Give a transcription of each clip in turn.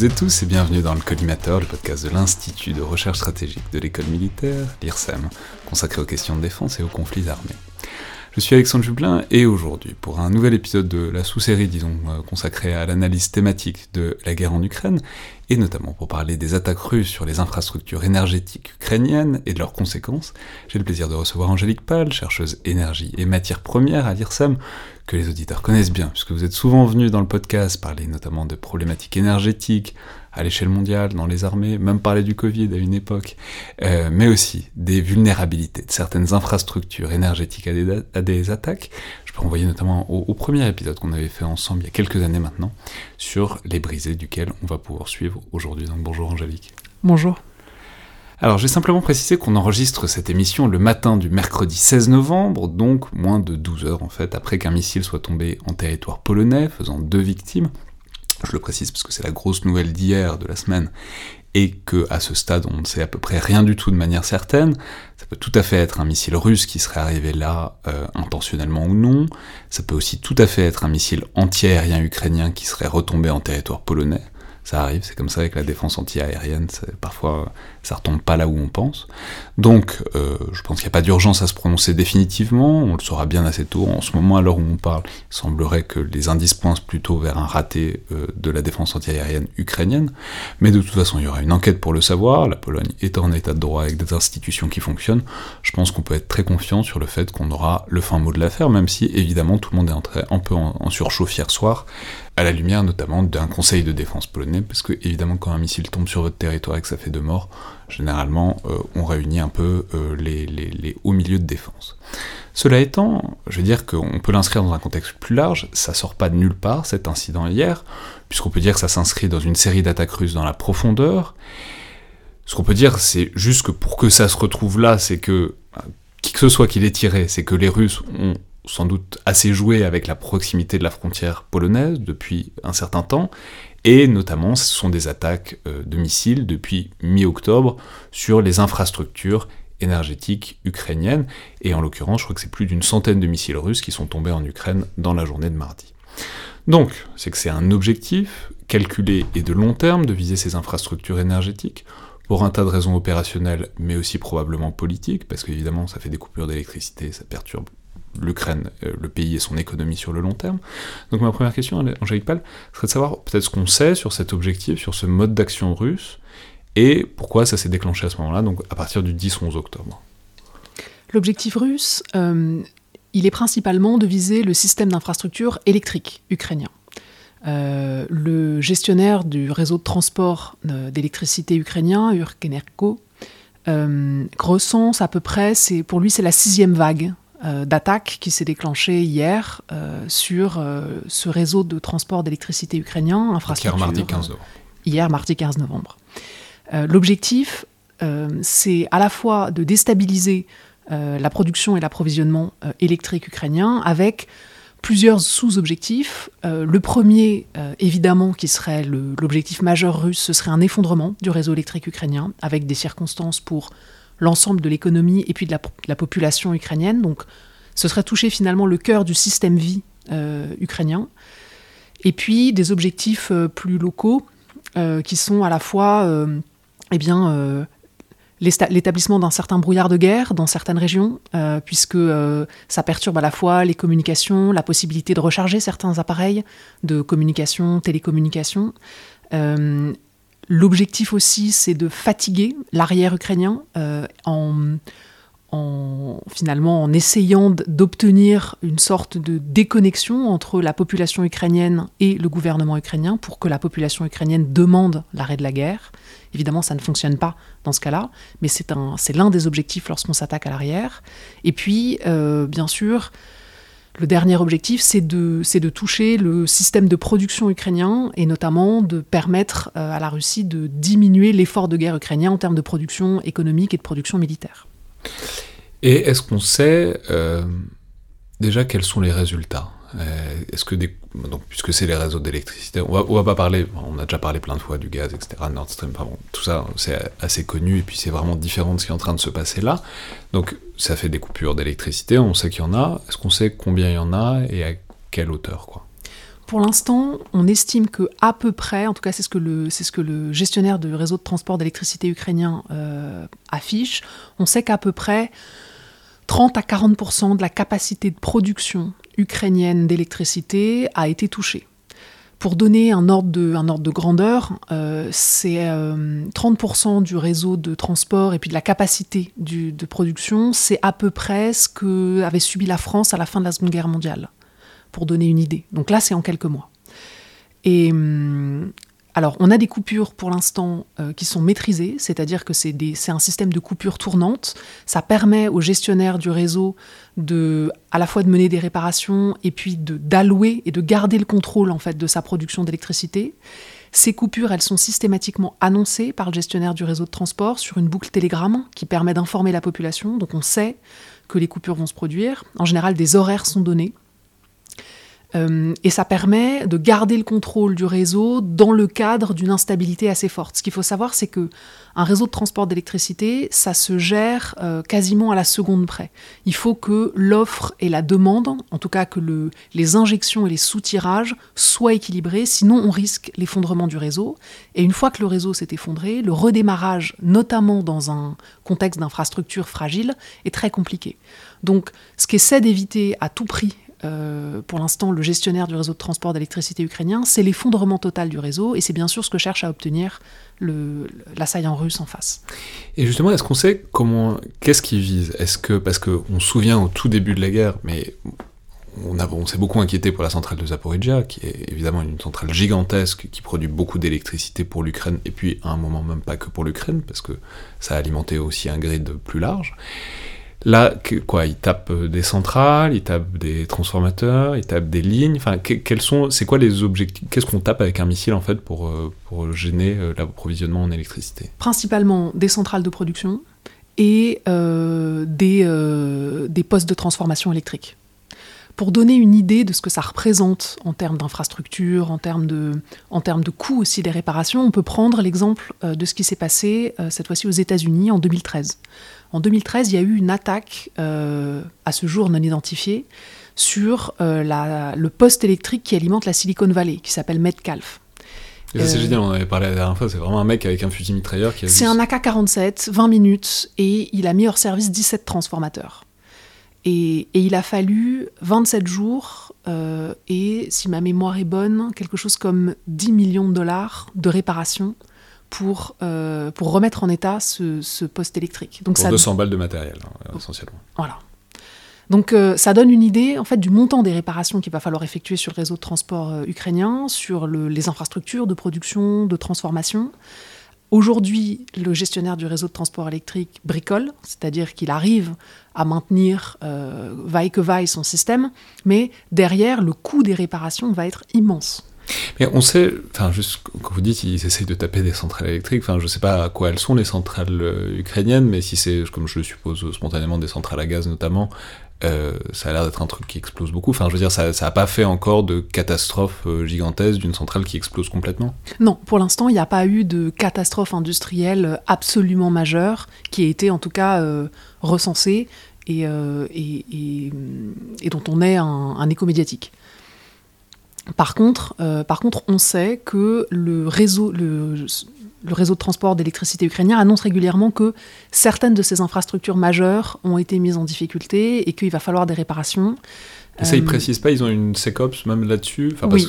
toutes et tous et bienvenue dans le Collimateur, le podcast de l'Institut de recherche stratégique de l'école militaire, l'IRSEM, consacré aux questions de défense et aux conflits armés. Je suis Alexandre Jublin et aujourd'hui, pour un nouvel épisode de la sous-série, disons, euh, consacrée à l'analyse thématique de la guerre en Ukraine, et notamment pour parler des attaques russes sur les infrastructures énergétiques ukrainiennes et de leurs conséquences, j'ai le plaisir de recevoir Angélique Pal, chercheuse énergie et matières premières à l'IRSEM, que les auditeurs connaissent bien, puisque vous êtes souvent venus dans le podcast parler notamment de problématiques énergétiques, à l'échelle mondiale, dans les armées, même parler du Covid à une époque, euh, mais aussi des vulnérabilités de certaines infrastructures énergétiques à des, à des attaques. Je peux renvoyer notamment au, premier épisode qu'on avait fait ensemble il y a quelques années maintenant, sur les brisés duquel on va pouvoir suivre aujourd'hui. Donc bonjour Angélique. Bonjour. Alors, j'ai simplement précisé qu'on enregistre cette émission le matin du mercredi 16 novembre, donc moins de 12 heures en fait, après qu'un missile soit tombé en territoire polonais, faisant deux victimes. Je le précise parce que c'est la grosse nouvelle d'hier, de la semaine, et que à ce stade on ne sait à peu près rien du tout de manière certaine. Ça peut tout à fait être un missile russe qui serait arrivé là euh, intentionnellement ou non. Ça peut aussi tout à fait être un missile anti-aérien ukrainien qui serait retombé en territoire polonais. Ça arrive, c'est comme ça avec la défense anti-aérienne, parfois ça retombe pas là où on pense. Donc euh, je pense qu'il n'y a pas d'urgence à se prononcer définitivement, on le saura bien assez tôt. En ce moment, à l'heure où on parle, il semblerait que les indices pointent plutôt vers un raté euh, de la défense anti-aérienne ukrainienne, mais de toute façon il y aura une enquête pour le savoir, la Pologne est en état de droit avec des institutions qui fonctionnent, je pense qu'on peut être très confiant sur le fait qu'on aura le fin mot de l'affaire, même si évidemment tout le monde est entré un peu en, en surchauffe hier soir, à la lumière notamment d'un conseil de défense polonais, parce que évidemment quand un missile tombe sur votre territoire et que ça fait deux morts, généralement euh, on réunit un peu euh, les, hauts milieux de défense. Cela étant, je veux dire qu'on peut l'inscrire dans un contexte plus large, ça sort pas de nulle part cet incident hier, puisqu'on peut dire que ça s'inscrit dans une série d'attaques russes dans la profondeur. Ce qu'on peut dire, c'est juste que pour que ça se retrouve là, c'est que qui que ce soit qui l'ait tiré, c'est que les Russes ont sans doute assez joué avec la proximité de la frontière polonaise depuis un certain temps, et notamment ce sont des attaques de missiles depuis mi-octobre sur les infrastructures énergétiques ukrainiennes, et en l'occurrence je crois que c'est plus d'une centaine de missiles russes qui sont tombés en Ukraine dans la journée de mardi. Donc, c'est que c'est un objectif calculé et de long terme de viser ces infrastructures énergétiques, pour un tas de raisons opérationnelles, mais aussi probablement politiques, parce qu'évidemment ça fait des coupures d'électricité, ça perturbe l'Ukraine, euh, le pays et son économie sur le long terme. Donc ma première question, Angélique Pal, serait de savoir peut-être ce qu'on sait sur cet objectif, sur ce mode d'action russe, et pourquoi ça s'est déclenché à ce moment-là, donc à partir du 10-11 octobre. L'objectif russe, euh, il est principalement de viser le système d'infrastructure électrique ukrainien. Euh, le gestionnaire du réseau de transport d'électricité ukrainien, Urkenergo, euh, recense à peu près, pour lui c'est la sixième vague euh, d'attaque qui s'est déclenchée hier euh, sur euh, ce réseau de transport d'électricité ukrainien, infrastructure. Hier mardi 15 novembre. Hier mardi 15 novembre. L'objectif, c'est à la fois de déstabiliser la production et l'approvisionnement électrique ukrainien avec plusieurs sous-objectifs. Euh, le premier, euh, évidemment, qui serait l'objectif majeur russe, ce serait un effondrement du réseau électrique ukrainien, avec des circonstances pour l'ensemble de l'économie et puis de la, la, population ukrainienne. Donc, ce serait toucher finalement le cœur du système vie euh, ukrainien. Et puis, des objectifs plus locaux, qui sont à la fois eh bien, l'établissement d'un certain brouillard de guerre dans certaines régions, euh, puisque euh, ça perturbe à la fois les communications, la possibilité de recharger certains appareils de communication, télécommunication. Euh, L'objectif aussi, c'est de fatiguer l'arrière ukrainien euh, en, en, finalement en essayant d'obtenir une sorte de déconnexion entre la population ukrainienne et le gouvernement ukrainien pour que la population ukrainienne demande l'arrêt de la guerre. Évidemment, ça ne fonctionne pas dans ce cas-là, mais c'est l'un des objectifs lorsqu'on s'attaque à l'arrière. Et puis, euh, bien sûr, le dernier objectif, c'est de, toucher le système de production ukrainien et notamment de permettre euh, à la Russie de diminuer l'effort de guerre ukrainien en termes de production économique et de production militaire. Et est-ce qu'on sait euh, déjà quels sont les résultats? Est-ce que des, donc puisque c'est les réseaux d'électricité, on va, va pas parler, on a déjà parlé plein de fois du gaz, etc. Nord Stream, enfin tout ça c'est assez connu et puis c'est vraiment différent de ce qui est en train de se passer là. Donc ça fait des coupures d'électricité, on sait qu'il y en a. Est-ce qu'on sait combien il y en a et à quelle hauteur quoi? Pour l'instant, on estime que à peu près, en tout cas c'est ce que le, c'est ce que le gestionnaire du réseau de transport d'électricité ukrainien euh, affiche, on sait qu'à peu près 30 à 40 de la capacité de production ukrainienne d'électricité a été touchée. Pour donner un ordre de, grandeur, euh, c'est 30% euh, du réseau de transport et puis de la capacité de production, c'est à peu près ce qu'avait subi la France à la fin de la Seconde Guerre mondiale, pour donner une idée. Donc là, c'est en quelques mois. Hum, alors, on a des coupures pour l'instant euh, qui sont maîtrisées, c'est-à-dire que c'est un système de coupures tournantes. Ça permet aux gestionnaires du réseau de, à la fois de mener des réparations et puis d'allouer et de garder le contrôle en fait de sa production d'électricité. Ces coupures, elles sont systématiquement annoncées par le gestionnaire du réseau de transport sur une boucle Telegram qui permet d'informer la population. Donc, on sait que les coupures vont se produire. En général, des horaires sont donnés. Euh, et ça permet de garder le contrôle du réseau dans le cadre d'une instabilité assez forte. Ce qu'il faut savoir, c'est que un réseau de transport d'électricité, ça se gère euh, quasiment à la seconde près. Il faut que l'offre et la demande, en tout cas que le, les injections et les soutirages soient équilibrés, sinon on risque l'effondrement du réseau. Et une fois que le réseau s'est effondré, le redémarrage, notamment dans un contexte d'infrastructure fragile, est très compliqué. Donc, ce qu'essaie d'éviter à tout prix euh, pour l'instant le gestionnaire du réseau de transport d'électricité ukrainien, c'est l'effondrement total du réseau, et c'est bien sûr ce que cherche à obtenir l'assaillant russe en face. Et justement, est-ce qu'on sait comment, qu'est-ce qu'il vise Est-ce que, parce qu'on se souvient au tout début de la guerre, mais on, on s'est beaucoup inquiété pour la centrale de Zaporizhia, qui est évidemment une centrale gigantesque qui produit beaucoup d'électricité pour l'Ukraine, et puis à un moment même pas que pour l'Ukraine, parce que ça a alimenté aussi un grid plus large. Là, quoi, tapent euh, des centrales, ils tapent des transformateurs, ils tapent des lignes. Enfin, quels sont, c'est quoi les objectifs Qu'est-ce qu'on tape avec un missile en fait pour, euh, pour gêner euh, l'approvisionnement en électricité? Principalement des centrales de production et des, des postes de transformation électrique. Pour donner une idée de ce que ça représente en termes d'infrastructure, en termes de, en termes de coûts aussi des réparations, on peut prendre l'exemple de ce qui s'est passé cette fois-ci aux États-Unis en 2013. En 2013, il y a eu une attaque, euh, à ce jour non identifiée, sur euh, le poste électrique qui alimente la Silicon Valley, qui s'appelle Metcalf. c'est euh, génial, on en avait parlé la dernière fois, c'est vraiment un mec avec un fusil mitrailleur qui a C'est un AK-47, 20 minutes, et il a mis hors service 17 transformateurs. Et, et il a fallu 27 jours, et si ma mémoire est bonne, quelque chose comme 10 millions de dollars de réparation pour, euh, pour remettre en état ce, ce poste électrique. Donc pour ça, 200 balles de matériel, hein, essentiellement. Voilà. Donc euh, ça donne une idée en fait du montant des réparations qu'il va falloir effectuer sur le réseau de transport euh, ukrainien, sur le, les infrastructures de production, de transformation. Aujourd'hui, le gestionnaire du réseau de transport électrique bricole, c'est-à-dire qu'il arrive à maintenir vaille que vaille son système, mais derrière, le coût des réparations va être immense. Mais on sait, enfin, juste quand vous dites qu'ils essayent de taper des centrales électriques, enfin, je sais pas à quoi elles sont les centrales euh, ukrainiennes, mais si c'est, comme je le suppose spontanément, des centrales à gaz notamment, euh, ça a l'air d'être un truc qui explose beaucoup. Enfin, je veux dire, ça n'a pas fait encore de catastrophe euh, gigantesque d'une centrale qui explose complètement Non, pour l'instant, il n'y a pas eu de catastrophe industrielle absolument majeure qui ait été en tout cas recensée et, dont on ait un, un écho médiatique. Par contre, euh, par contre, on sait que le réseau, le, réseau de transport d'électricité ukrainien annonce régulièrement que certaines de ces infrastructures majeures ont été mises en difficulté et qu'il va falloir des réparations. Et ça, ils euh, précisent pas, ils ont une SecOps même là-dessus oui.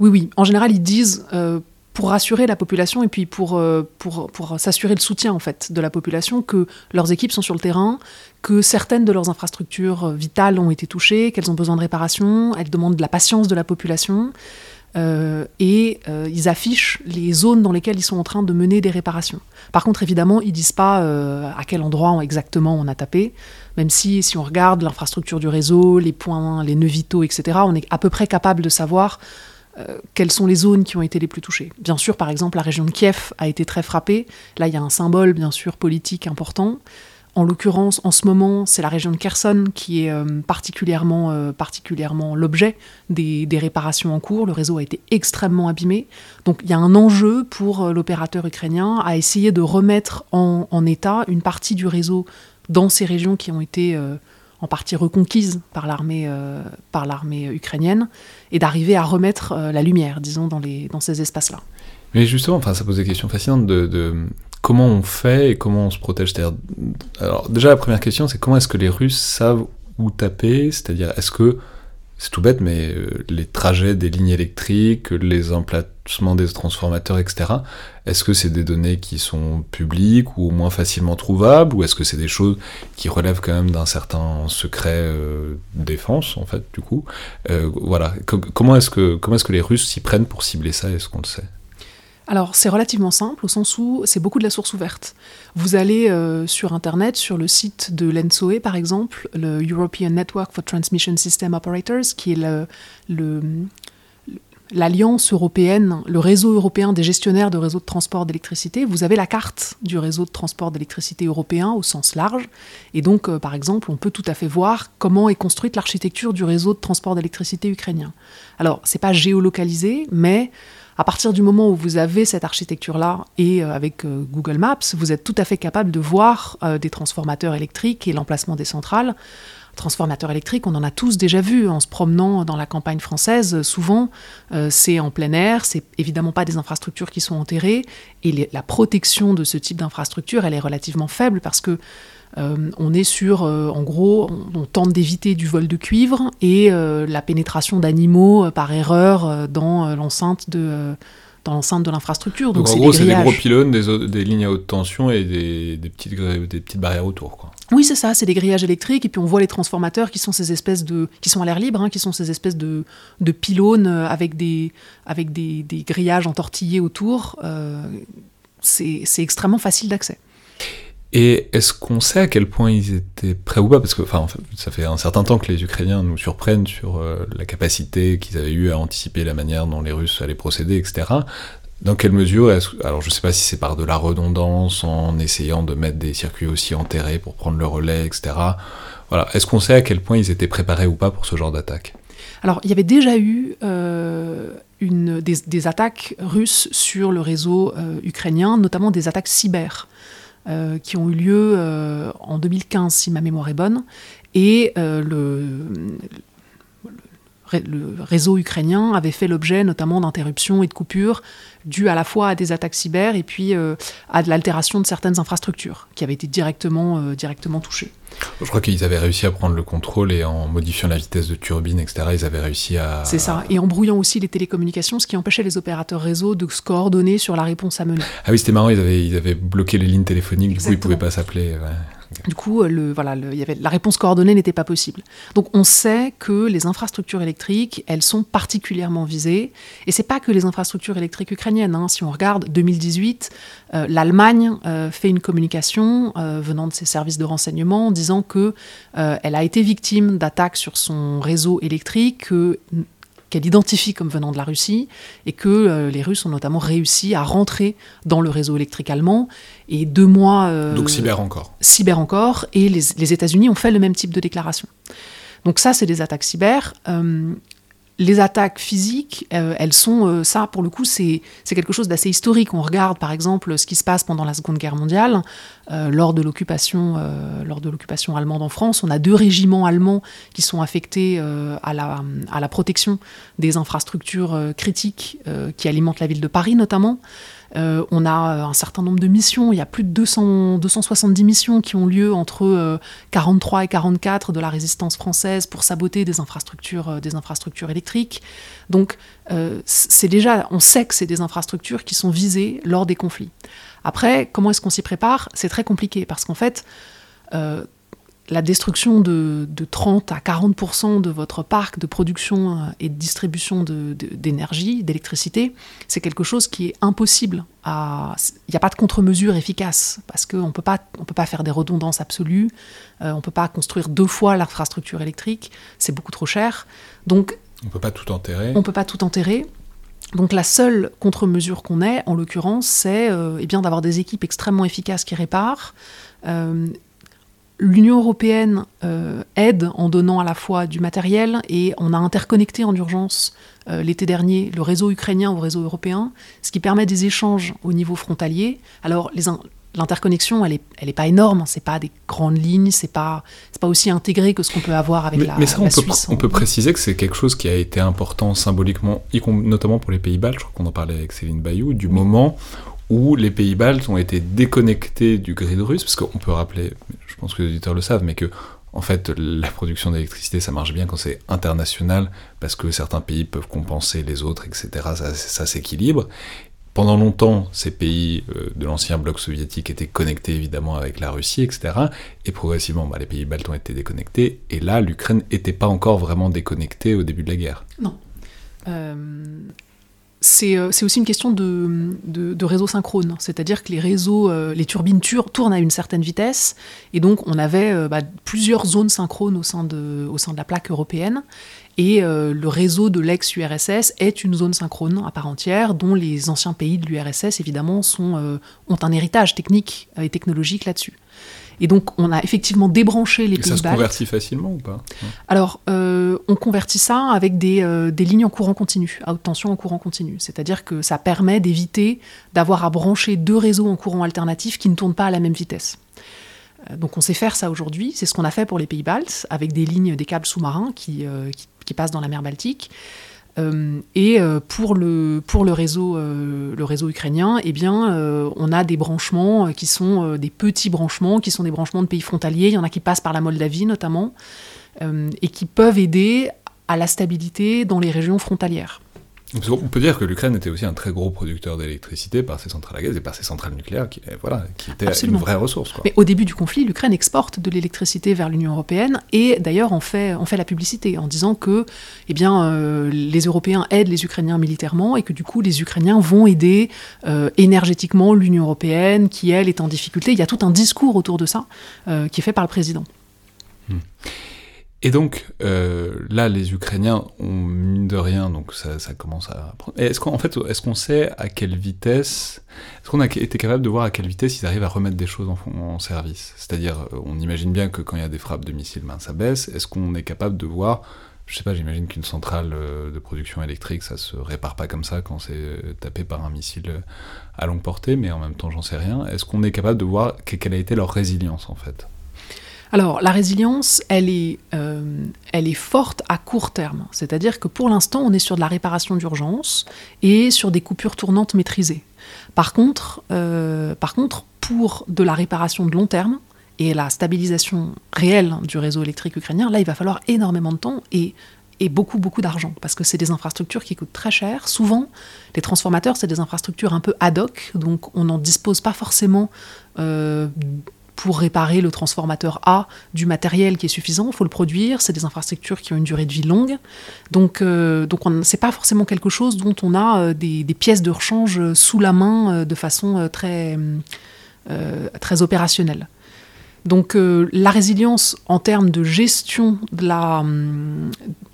oui. oui, En général, ils disent euh, pour rassurer la population et puis pour, euh, pour, pour s'assurer le soutien en fait de la population que leurs équipes sont sur le terrain, que certaines de leurs infrastructures euh, vitales ont été touchées, qu'elles ont besoin de réparation, elles demandent de la patience de la population. Euh, et ils affichent les zones dans lesquelles ils sont en train de mener des réparations. Par contre, évidemment, ils disent pas à quel endroit exactement on a tapé, même si, si on regarde l'infrastructure du réseau, les points, les nœuds vitaux, etc., on est à peu près capable de savoir euh, quelles sont les zones qui ont été les plus touchées? Bien sûr, par exemple, la région de Kiev a été très frappée. Là, il y a un symbole, bien sûr, politique important. En l'occurrence, en ce moment, c'est la région de Kherson qui est euh, particulièrement, euh, particulièrement l'objet des, réparations en cours. Le réseau a été extrêmement abîmé. Donc il y a un enjeu pour l'opérateur ukrainien à essayer de remettre en, état une partie du réseau dans ces régions qui ont été en partie reconquise par l'armée par l'armée ukrainienne, et d'arriver à remettre la lumière, disons, dans, les, dans ces espaces-là. Mais justement, enfin, ça pose des questions fascinantes de, comment on fait et comment on se protège. Alors déjà, la première question, c'est comment est-ce que les Russes savent où taper? C'est-à-dire, est-ce que c'est tout bête, mais euh, les trajets des lignes électriques, les emplacements des transformateurs, etc., est-ce que c'est des données qui sont publiques ou au moins facilement trouvables, ou est-ce que c'est des choses qui relèvent quand même d'un certain secret euh, défense, en fait, du coup? Euh, Voilà, comment est-ce que, comment est-ce que les Russes s'y prennent pour cibler ça, est-ce qu'on le sait? Alors c'est relativement simple au sens où c'est beaucoup de la source ouverte. Vous allez euh, sur Internet, sur le site de l'ENSOE par exemple, le European Network for Transmission System Operators, qui est l'alliance européenne, le réseau européen des gestionnaires de réseaux de transport d'électricité, vous avez la carte du réseau de transport d'électricité européen au sens large. Et donc, euh, par exemple, on peut tout à fait voir comment est construite l'architecture du réseau de transport d'électricité ukrainien. Alors, c'est pas géolocalisé, mais à partir du moment où vous avez cette architecture-là et euh, avec euh, Google Maps, vous êtes tout à fait capable de voir euh, des transformateurs électriques et l'emplacement des centrales. Transformateurs électriques, on en a tous déjà vu en se promenant dans la campagne française. Souvent, c'est en plein air, c'est évidemment pas des infrastructures qui sont enterrées, et la protection de ce type d'infrastructure, elle est relativement faible parce que euh, on est sur, euh, en gros, on, tente d'éviter du vol de cuivre et euh, la pénétration d'animaux par erreur dans l'enceinte de dans l'enceinte de l'infrastructure. Donc, en gros, c'est des gros pylônes, des, lignes à haute tension et des, petites, des petites barrières autour. Quoi. Oui, c'est ça, c'est des grillages électriques. Et puis on voit les transformateurs qui sont ces espèces de. qui sont à l'air libre, hein, qui sont ces espèces de, de pylônes avec des, avec des, grillages entortillés autour. c'est extrêmement facile d'accès. Et est-ce qu'on sait à quel point ils étaient prêts ou pas? Parce que enfin, ça fait un certain temps que les Ukrainiens nous surprennent sur euh, la capacité qu'ils avaient eu à anticiper la manière dont les Russes allaient procéder, etc. Dans quelle mesure Alors je ne sais pas si c'est par de la redondance, en essayant de mettre des circuits aussi enterrés pour prendre le relais, etc. Voilà. Est-ce qu'on sait à quel point ils étaient préparés ou pas pour ce genre d'attaque? Alors il y avait déjà eu euh, des, attaques russes sur le réseau euh, ukrainien, notamment des attaques cyber. Euh, qui ont eu lieu euh, en 2015, si ma mémoire est bonne. Et euh, le, le réseau ukrainien avait fait l'objet notamment d'interruptions et de coupures dues à la fois à des attaques cyber et puis à de l'altération de certaines infrastructures qui avaient été directement, directement touchées. Je crois qu'ils avaient réussi à prendre le contrôle et en modifiant la vitesse de turbine, etc., ils avaient réussi à... C'est ça, et en brouillant aussi les télécommunications, ce qui empêchait les opérateurs réseau de se coordonner sur la réponse à mener. Ah oui, c'était marrant, ils avaient, ils avaient bloqué les lignes téléphoniques, du coup ils ne pouvaient pas s'appeler. Du coup, euh, le, voilà, y avait, la réponse coordonnée n'était pas possible. Donc on sait que les infrastructures électriques, elles sont particulièrement visées. Et c'est pas que les infrastructures électriques ukrainiennes. Hein. Si on regarde 2018, euh, l'Allemagne euh, fait une communication venant de ses services de renseignement disant que elle a été victime d'attaques sur son réseau électrique, qu'elle identifie comme venant de la Russie et que euh, les Russes ont notamment réussi à rentrer dans le réseau électrique allemand. Et deux mois. Euh, Donc cyber encore. Cyber encore. Et les, les États-Unis ont fait le même type de déclaration. Donc ça, c'est des attaques cyber. Euh, les attaques physiques, euh, elles sont, euh, ça pour le coup, c'est quelque chose d'assez historique. On regarde par exemple ce qui se passe pendant la Seconde Guerre mondiale, euh, lors de l'occupation allemande en France. On a deux régiments allemands qui sont affectés à, la, à la protection des infrastructures critiques qui alimentent la ville de Paris notamment. Euh, on a euh, un certain nombre de missions. Il y a plus de 200, 270 missions qui ont lieu entre 43 euh, et 44 de la résistance française pour saboter des infrastructures, des infrastructures électriques. Donc, c'est déjà, on sait que c'est des infrastructures qui sont visées lors des conflits. Après, comment est-ce qu'on s'y prépare? C'est très compliqué parce qu'en fait, la destruction de, 30 à 40% de votre parc de production euh, et de distribution d'énergie, d'électricité, c'est quelque chose qui est impossible. Il n'y a pas de contre-mesure efficace parce qu'on ne peut pas faire des redondances absolues, euh, on ne peut pas construire deux fois l'infrastructure électrique, c'est beaucoup trop cher. Donc, on ne peut pas tout enterrer. On peut pas tout enterrer. Donc la seule contre-mesure qu'on ait, en l'occurrence, c'est euh, eh bien d'avoir des équipes extrêmement efficaces qui réparent, L'Union européenne euh, aide en donnant à la fois du matériel et on a interconnecté en urgence euh, l'été dernier le réseau ukrainien au réseau européen, ce qui permet des échanges au niveau frontalier. Alors l'interconnexion, elle n'est elle est pas énorme, c'est pas des grandes lignes, c'est pas, pas aussi intégré que ce qu'on peut avoir avec la, mais ça, on peut. On peut préciser que c'est quelque chose qui a été important symboliquement, notamment pour les Pays-Bas, je crois qu'on en parlait avec Céline Bayou, du moment où les Pays-Bas ont été déconnectés du grid russe, parce qu'on peut rappeler, je pense que les auditeurs le savent, mais que en fait, la production d'électricité, ça marche bien quand c'est international, parce que certains pays peuvent compenser les autres, etc. Ça, s'équilibre. Pendant longtemps, ces pays euh, de l'ancien bloc soviétique étaient connectés évidemment avec la Russie, etc. Et progressivement, bah, les pays baltes ont été déconnectés. Et là, l'Ukraine n'était pas encore vraiment déconnectée au début de la guerre. Non. Euh, c'est aussi une question de, réseau synchrone, c'est-à-dire que les réseaux, euh, les turbines tournent à une certaine vitesse, et donc on avait euh, bah, plusieurs zones synchrones au sein, de, au sein de la plaque européenne, et le réseau de l'ex-URSS est une zone synchrone à part entière, dont les anciens pays de l'URSS, évidemment, sont, ont un héritage technique et technologique là-dessus. Et donc, on a effectivement débranché les pays. Ça se convertit facilement ou pas? Alors, euh, on convertit ça avec des, euh, des, lignes en courant continu, à haute tension en courant continu. C'est-à-dire que ça permet d'éviter d'avoir à brancher deux réseaux en courant alternatif qui ne tournent pas à la même vitesse. Euh, donc on sait faire ça aujourd'hui, c'est ce qu'on a fait pour les pays baltes, avec des lignes, des câbles sous-marins qui, qui, qui, passent dans la mer Baltique. Euh, et euh, pour le, pour le, réseau, euh, le réseau ukrainien, eh bien, on a des branchements qui sont des petits branchements, qui sont des branchements de pays frontaliers. Il y en a qui passent par la Moldavie notamment, et qui peuvent aider à la stabilité dans les régions frontalières. On peut dire que l'Ukraine était aussi un très gros producteur d'électricité par ses centrales à gaz et par ses centrales nucléaires, qui, voilà, qui étaient une vraie ressource. Mais au début du conflit, l'Ukraine exporte de l'électricité vers l'Union européenne et d'ailleurs on fait, on fait la publicité en disant que eh bien, euh, les Européens aident les Ukrainiens militairement et que du coup les Ukrainiens vont aider euh, énergétiquement l'Union européenne qui, elle, est en difficulté. Il y a tout un discours autour de ça euh, qui est fait par le président. Hmm. Et donc, euh, là, les Ukrainiens ont mine de rien, donc ça, commence à. Est-ce qu'en fait, est-ce qu'on sait à quelle vitesse, est-ce qu'on a été capable de voir à quelle vitesse ils arrivent à remettre des choses en, service? C'est-à-dire, euh, on imagine bien que quand il y a des frappes de missiles, ben, ça baisse. Est-ce qu'on est capable de voir, je sais pas, j'imagine qu'une centrale euh, de production électrique, ça se répare pas comme ça quand c'est tapé par un missile à longue portée, mais en même temps, j'en sais rien. Est-ce qu'on est capable de voir quelle a été leur résilience en fait? Alors, la résilience, elle est, euh, elle est forte à court terme. C'est-à-dire que pour l'instant, on est sur de la réparation d'urgence et sur des coupures tournantes maîtrisées. Par contre, euh, pour de la réparation de long terme et la stabilisation réelle du réseau électrique ukrainien, là, il va falloir énormément de temps et, et beaucoup, beaucoup d'argent, parce que c'est des infrastructures qui coûtent très cher. Souvent, les transformateurs, c'est des infrastructures un peu ad hoc, donc on n'en dispose pas forcément euh, pour réparer le transformateur A du matériel qui est suffisant. Il faut le produire. C'est des infrastructures qui ont une durée de vie longue. Donc, euh, donc c'est pas forcément quelque chose dont on a euh, des, pièces de rechange sous la main euh, de façon très, très opérationnelle. Donc la résilience en termes de gestion de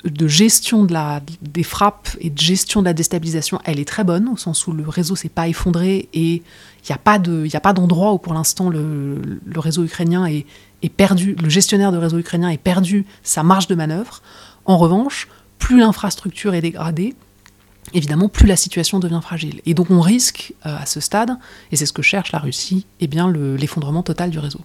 de gestion des frappes et de gestion de la déstabilisation, elle est très bonne, au sens où le réseau s'est pas effondré et il n'y a pas d'endroit où pour l'instant le, réseau ukrainien est, perdu, le gestionnaire de réseau ukrainien est perdu sa marge de manœuvre. En revanche, plus l'infrastructure est dégradée, évidemment, plus la situation devient fragile. Et donc on risque euh, à ce stade, et c'est ce que cherche la Russie, eh bien l'effondrement total du réseau.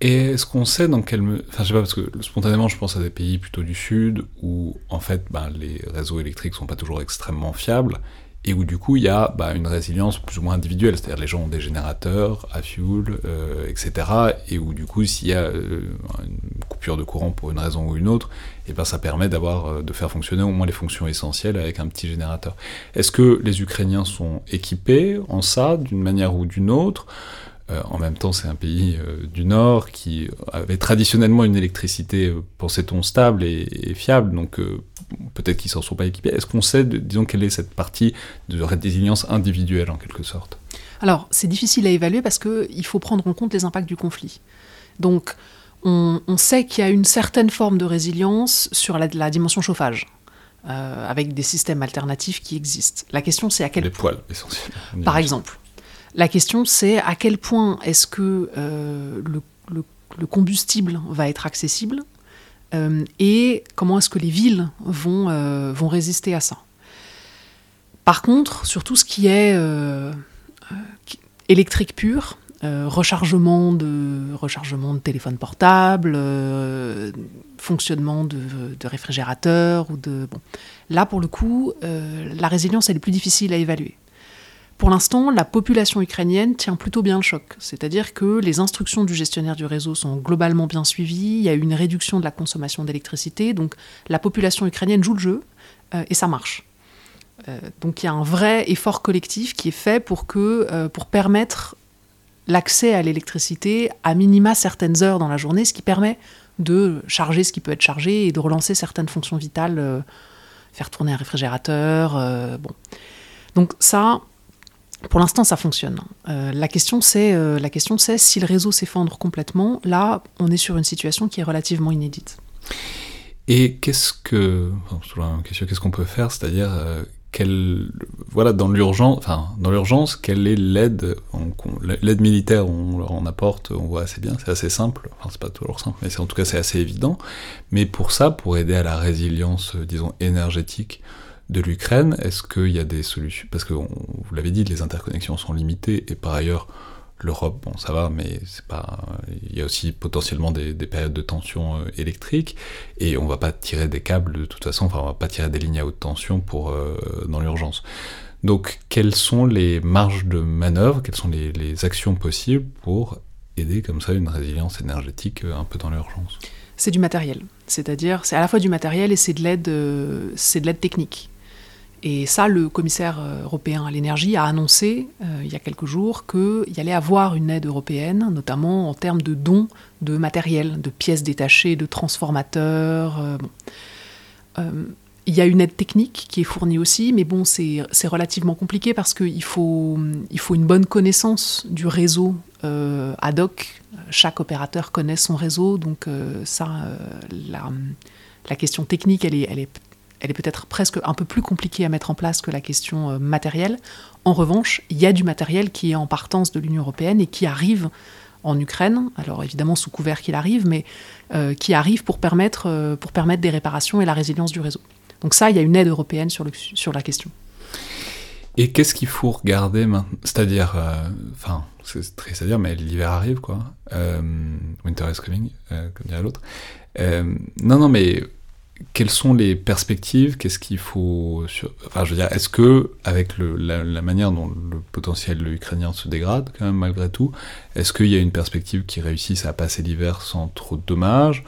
Et est-ce qu'on sait dans quel... Enfin, je sais pas, parce que spontanément, je pense à des pays plutôt du Sud, où, en fait, ben, les réseaux électriques sont pas toujours extrêmement fiables, et où du coup il y a bah, une résilience plus ou moins individuelle, c'est-à-dire les gens ont des générateurs à fuel, euh, etc. Et où du coup s'il y a euh, une coupure de courant pour une raison ou une autre, et eh ben ça permet d'avoir euh, de faire fonctionner au moins les fonctions essentielles avec un petit générateur. Est-ce que les Ukrainiens sont équipés en ça d'une manière ou d'une autre? En même temps, c'est un pays euh, du Nord qui avait traditionnellement une électricité, euh, pensait-on, stable et, fiable, donc peut-être qu'ils s'en sont pas équipés. Est-ce qu'on sait, disons, quelle est cette partie de résilience individuelle, en quelque sorte? Alors, c'est difficile à évaluer parce qu'il faut prendre en compte les impacts du conflit. Donc, on, sait qu'il y a une certaine forme de résilience sur la, dimension chauffage. avec des systèmes alternatifs qui existent. La question, c'est à quel Les poils, essentiellement. Par exemple. La question, c'est à quel point est-ce que euh, le, combustible va être accessible euh, et comment est-ce que les villes vont, euh, vont résister à ça. Par contre, sur tout ce qui est électrique pur, rechargement, de, rechargement de téléphone portable, fonctionnement de, de, réfrigérateur ou de. Là pour le coup, la résilience elle est plus difficile à évaluer. Pour l'instant, la population ukrainienne tient plutôt bien le choc, c'est-à-dire que les instructions du gestionnaire du réseau sont globalement bien suivies, il y a eu une réduction de la consommation d'électricité, donc la population ukrainienne joue le jeu euh, et ça marche. Euh, donc il y a un vrai effort collectif qui est fait pour, que, euh, pour permettre l'accès à l'électricité à minima certaines heures dans la journée, ce qui permet de charger ce qui peut être chargé et de relancer certaines fonctions vitales, faire tourner un réfrigérateur. bon. Donc ça, pour l'instant, ça fonctionne. Euh, la question, c'est euh, la question, c'est si le réseau s'effondre complètement. Là, on est sur une situation qui est relativement inédite. Et qu'est-ce que, qu'est-ce qu'on peut faire? C'est-à-dire, euh, voilà, dans l'urgence, enfin, dans l'urgence, quelle est l'aide, l'aide militaire on leur en apporte, on voit assez bien, c'est assez simple. Enfin, c'est pas toujours simple, mais en tout cas c'est assez évident. Mais pour ça, pour aider à la résilience, disons énergétique de l'Ukraine, est-ce qu'il y a des solutions? Parce que vous l'avez dit, les interconnexions sont limitées et par ailleurs l'Europe, bon ça va, mais c'est pas. Il y a aussi potentiellement des, périodes de tension euh, électrique et on va pas tirer des câbles de toute façon. Enfin, on va pas tirer des lignes à haute tension pour euh, dans l'urgence. Donc, quelles sont les marges de manœuvre Quelles sont les, les actions possibles pour aider comme ça une résilience énergétique euh, un peu dans l'urgence? C'est du matériel, c'est-à-dire c'est à la fois du matériel et c'est de l'aide, c'est de l'aide technique. Et ça, le commissaire euh, européen à l'énergie a annoncé euh, il y a quelques jours qu'il y allait avoir une aide européenne, notamment en termes de dons de matériel, de pièces détachées, de transformateurs. Euh, il y a une aide technique qui est fournie aussi, mais bon, c'est relativement compliqué parce qu'il faut, une bonne connaissance du réseau ad hoc. Chaque opérateur connaît son réseau, donc ça, la, question technique, elle est elle est peut-être presque un peu plus compliquée à mettre en place que la question euh, matérielle. En revanche, il y a du matériel qui est en partance de l'Union européenne et qui arrive en Ukraine, alors évidemment sous couvert qu'il arrive, mais euh, qui arrive pour permettre, euh, pour permettre des réparations et la résilience du réseau. Donc ça, il y a une aide européenne sur, le, sur la question. Et qu'est-ce qu'il faut regarder maintenant C'est-à-dire, enfin, c'est triste à dire, mais l'hiver arrive, quoi. winter is coming, comme dirait l'autre. non, non, mais quelles sont les perspectives Qu'est-ce qu'il faut Enfin, je veux dire, est-ce que avec la, manière dont le potentiel ukrainien se dégrade, quand même malgré tout, est-ce qu'il y a une perspective qui réussisse à passer l'hiver sans trop de dommages?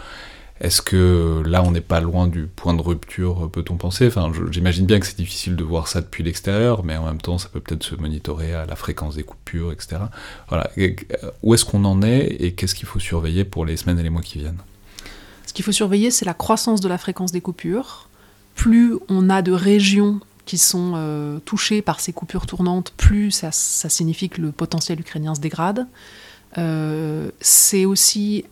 Est-ce que là, on n'est pas loin du point de rupture, peut-on penser? Enfin, j'imagine bien que c'est difficile de voir ça depuis l'extérieur, mais en même temps, ça peut peut-être se monitorer à la fréquence des coupures, etc. Voilà. Où est-ce qu'on en est et qu'est-ce qu'il faut surveiller pour les semaines et les mois qui viennent? Ce qu'il faut surveiller, c'est la croissance de la fréquence des coupures. Plus on a de régions qui sont euh, touchées par ces coupures tournantes, plus ça, signifie que le potentiel ukrainien se dégrade. Euh, c'est aussi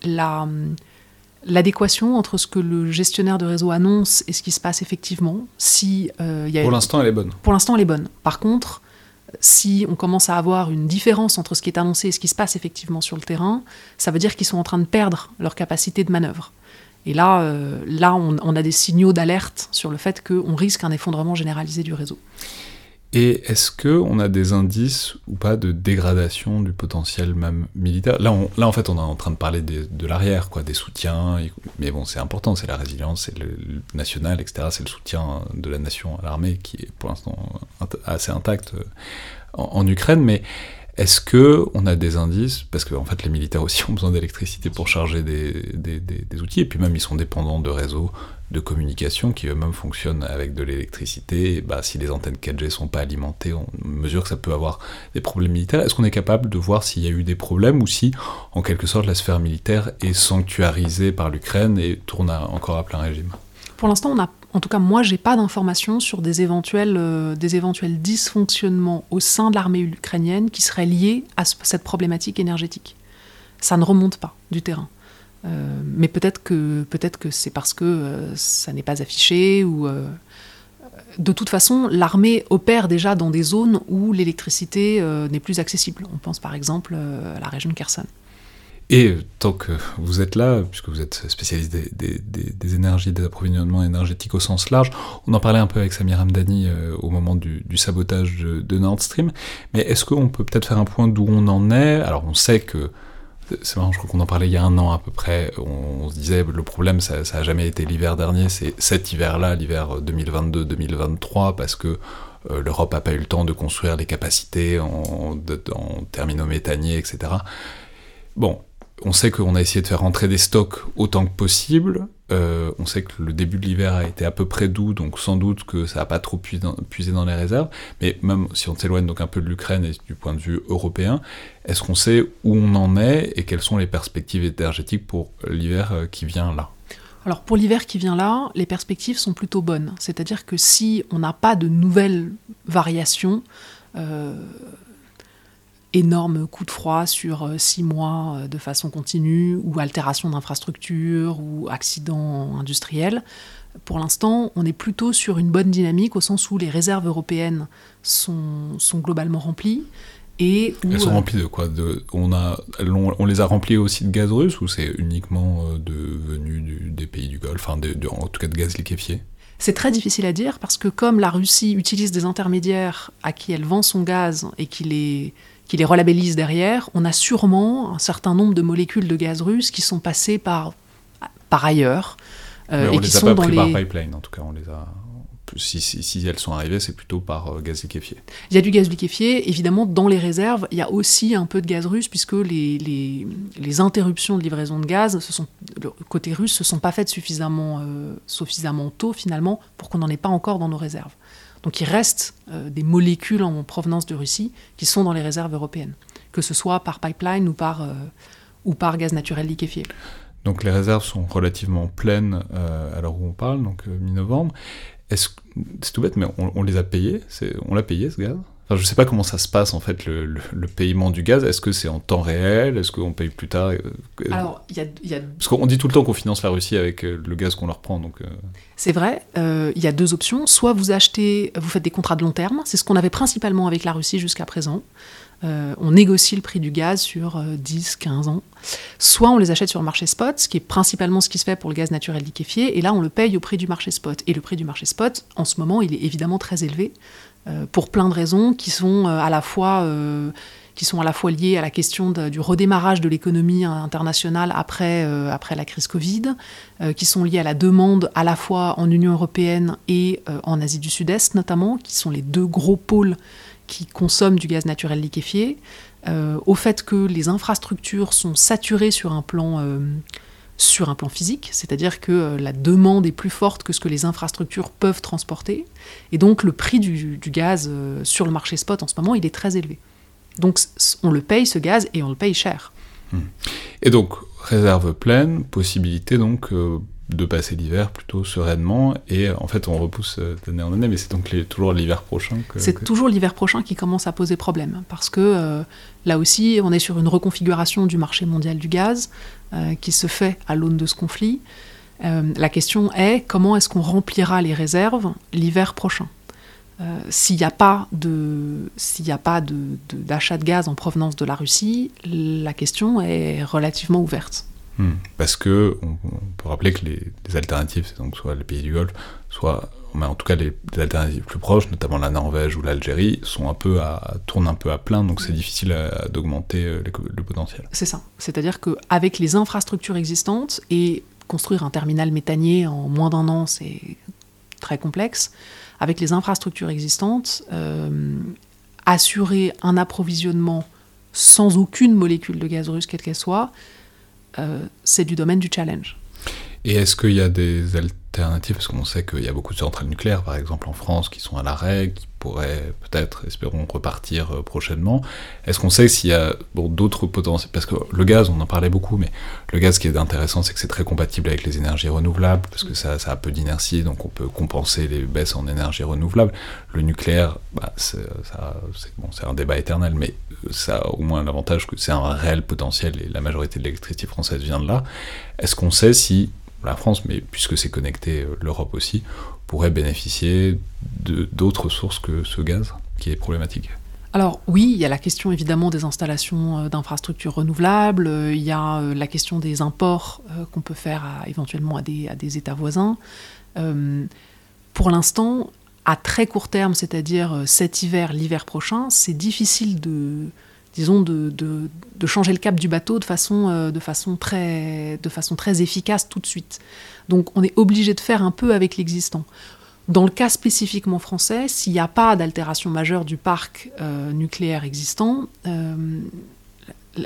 l'adéquation entre ce que le gestionnaire de réseau annonce et ce qui se passe effectivement. Si, euh, pour l'instant, elle est bonne. Pour l'instant, elle est bonne. Par contre, si on commence à avoir une différence entre ce qui est annoncé et ce qui se passe effectivement sur le terrain, ça veut dire qu'ils sont en train de perdre leur capacité de manœuvre. Et là, euh, là on, a des signaux d'alerte sur le fait qu'on risque un effondrement généralisé du réseau. Et est-ce qu'on a des indices ou pas de dégradation du potentiel même militaire? Là, là, en fait, on est en train de parler de l'arrière, quoi, des soutiens. Mais bon, c'est important, c'est la résilience, c'est le, national, etc. C'est le soutien de la nation à l'armée qui est pour l'instant assez intact euh, en Ukraine. Mais est-ce que on a des indices? Parce que en fait, les militaires aussi ont besoin d'électricité pour charger des, outils, et puis même ils sont dépendants de réseaux de communication qui eux-mêmes fonctionnent avec de l'électricité. Bah, si les antennes 4G sont pas alimentées, on mesure que ça peut avoir des problèmes militaires. Est-ce qu'on est capable de voir s'il y a eu des problèmes ou si, en quelque sorte, la sphère militaire est sanctuarisée par l'Ukraine et tourne encore à plein régime? Pour l'instant, on a en tout cas, moi, j'ai pas d'informations sur des éventuels, euh, des éventuels dysfonctionnements au sein de l'armée ukrainienne qui seraient liés à cette problématique énergétique. Ça ne remonte pas du terrain. Euh, mais peut-être que, c'est parce que euh, ça n'est pas affiché de toute façon, l'armée opère déjà dans des zones où l'électricité n'est plus accessible. On pense par exemple à la région de Kherson. Et tant que vous êtes là, puisque vous êtes spécialiste des, énergies, des approvisionnements énergétiques au sens large, on en parlait un peu avec Samir Hamdani euh, au moment du, sabotage de, Nord Stream, mais est-ce qu'on peut peut-être faire un point d'où on en est? Alors on sait que, c'est marrant, je crois qu'on en parlait il y a un an à peu près, on, se disait le problème ça, ça a jamais été l'hiver dernier, c'est cet hiver-là, l'hiver 2022-2023, parce que euh, l'Europe n'a pas eu le temps de construire les capacités en, en terminaux méthaniers, etc. Bon, on sait qu'on a essayé de faire rentrer des stocks autant que possible. Euh, on sait que le début de l'hiver a été à peu près doux, donc sans doute que ça n'a pas trop puisé dans, les réserves. Mais même si on s'éloigne donc un peu de l'Ukraine et du point de vue européen, est-ce qu'on sait où on en est et quelles sont les perspectives énergétiques pour l'hiver euh, qui vient là? Alors pour l'hiver qui vient là, les perspectives sont plutôt bonnes. C'est-à-dire que si on n'a pas de nouvelles variations, euh, énorme coup de froid sur euh, six mois euh, de façon continue, ou altération d'infrastructures, ou accident industriel. Pour l'instant, on est plutôt sur une bonne dynamique au sens où les réserves européennes sont, sont globalement remplies. Et Elles sont euh, remplies de quoi? De, on, a, on, les a remplies aussi de gaz russe ou c'est uniquement de, venu des pays du Golfe, enfin de, en tout cas de gaz liquéfié? C'est très difficile à dire parce que comme la Russie utilise des intermédiaires à qui elle vend son gaz et qui les qui les relabellise derrière, on a sûrement un certain nombre de molécules de gaz russe qui sont passées par, par ailleurs. Euh, on et les qui a sont pas dans pris les... par pipeline, en tout cas, on les a. Si, si, elles sont arrivées, c'est plutôt par euh, gaz liquéfié. Il y a du gaz liquéfié, évidemment, dans les réserves, il y a aussi un peu de gaz russe, puisque les, les, les interruptions de livraison de gaz, ce sont, le côté russe, ne se sont pas faites suffisamment, euh, suffisamment tôt, finalement, pour qu'on n'en ait pas encore dans nos réserves. Donc il reste euh, des molécules en provenance de Russie qui sont dans les réserves européennes, que ce soit par pipeline ou par, euh, ou par gaz naturel liquéfié. Donc les réserves sont relativement pleines euh, à l'heure où on parle, donc mi-novembre. C'est tout bête, mais on, on les a payés On l'a payé ce gaz? Je ne sais pas comment ça se passe en fait le, paiement du gaz. Est-ce que c'est en temps réel? Est-ce qu'on paye plus tard? Euh, Alors, il y, a, Parce qu'on dit tout le temps qu'on finance la Russie avec euh, le gaz qu'on leur prend. Donc. Euh. C'est vrai. Il y a deux options. Soit vous achetez, vous faites des contrats de long terme. C'est ce qu'on avait principalement avec la Russie jusqu'à présent. on négocie le prix du gaz sur 10, 15 ans. Soit on les achète sur le marché spot, ce qui est principalement ce qui se fait pour le gaz naturel liquéfié, et là on le paye au prix du marché spot. Et le prix du marché spot, en ce moment, il est évidemment très élevé. Euh, pour plein de raisons qui sont euh, à la fois euh, qui sont à la fois liées à la question du redémarrage de l'économie internationale après la crise Covid, qui sont liées à la demande à la fois en Union européenne et en Asie du Sud-Est notamment, qui sont les deux gros pôles qui consomment du gaz naturel liquéfié, au fait que les infrastructures sont saturées sur un plan sur un plan physique, c'est-à-dire que euh, la demande est plus forte que ce que les infrastructures peuvent transporter, et donc le prix du, gaz euh, sur le marché spot en ce moment, il est très élevé. Donc on le paye ce gaz et on le paye cher. Hmm. Et donc réserve pleine, possibilité donc euh, de passer l'hiver plutôt sereinement. Et en fait, on repousse euh, d'année en année, mais c'est donc toujours l'hiver prochain. C'est toujours l'hiver prochain qui commence à poser problème. Parce que euh, là aussi, on est sur une reconfiguration du marché mondial du gaz euh, qui se fait à l'aune de ce conflit. la question est comment est-ce qu'on remplira les réserves l'hiver prochain? S'il n'y a pas de s'il n'y a pas d'achat de gaz en provenance de la Russie, la question est relativement ouverte. Hmm. Parce que on, peut rappeler que les, alternatives, c'est donc soit les pays du Golfe, soit mais en tout cas les, alternatives plus proches, notamment la Norvège ou l'Algérie, sont un peu à, tournent un peu à plein, donc c'est difficile d'augmenter euh, le potentiel. C'est ça. C'est-à-dire qu'avec les infrastructures existantes et construire un terminal méthanier en moins d'un an, c'est très complexe. Avec les infrastructures existantes, euh, assurer un approvisionnement sans aucune molécule de gaz russe, quelle qu'elle soit, c'est du domaine du challenge. Et est-ce qu'il y a des alternatives Parce qu'on sait qu'il y a beaucoup de centrales nucléaires, par exemple en France, qui sont à l'arrêt, qui pourraient peut-être, espérons, repartir euh, prochainement. Est-ce qu'on sait s'il y a d'autres potentiels? Parce que le gaz, on en parlait beaucoup, mais le gaz, qui est intéressant, c'est que c'est très compatible avec les énergies renouvelables, parce que ça, a peu d'inertie, donc on peut compenser les baisses en énergie renouvelable. Le nucléaire, bah, c'est un débat éternel, mais ça a au moins l'avantage que c'est un réel potentiel et la majorité de l'électricité française vient de là. Est-ce qu'on sait si la France, mais puisque c'est connecté, euh, l'Europe aussi, pourrait bénéficier d'autres sources que ce gaz qui est problématique alors oui, il y a la question évidemment des installations d'infrastructures renouvelables, il y a la question des imports qu'on peut faire éventuellement à des, à des, États voisins. pour l'instant, à très court terme, c'est-à-dire cet hiver, l'hiver prochain, c'est difficile de, disons, de, de, changer le cap du bateau de façon, euh, de, façon très, de façon très efficace tout de suite. Donc on est obligé de faire un peu avec l'existant. Dans le cas spécifiquement français, s'il n'y a pas d'altération majeure du parc euh, nucléaire existant, euh,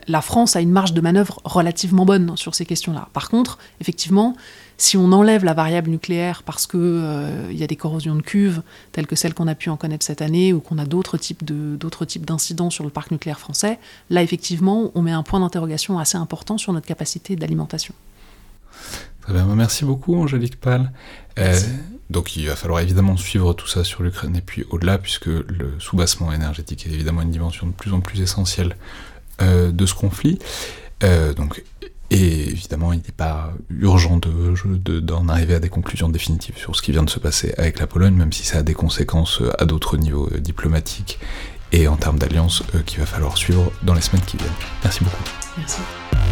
la France a une marge de manœuvre relativement bonne sur ces questions-là. Par contre, effectivement, si on enlève la variable nucléaire parce qu'il euh, y a des corrosions de cuves telles que celles qu'on a pu en connaître cette année ou qu'on a d'autres types, types d'incidents sur le parc nucléaire français, là effectivement on met un point d'interrogation assez important sur notre capacité d'alimentation. Très bien, merci beaucoup Angélique Pal. Euh, donc il va falloir évidemment suivre tout ça sur l'Ukraine et puis au-delà puisque le soubassement énergétique est évidemment une dimension de plus en plus essentielle euh, de ce conflit. donc et évidemment, il n'est pas urgent d'en arriver à des conclusions définitives sur ce qui vient de se passer avec la Pologne, même si ça a des conséquences euh, à d'autres niveaux euh, diplomatiques et en termes d'alliance euh, qu'il va falloir suivre dans les semaines qui viennent. Merci beaucoup.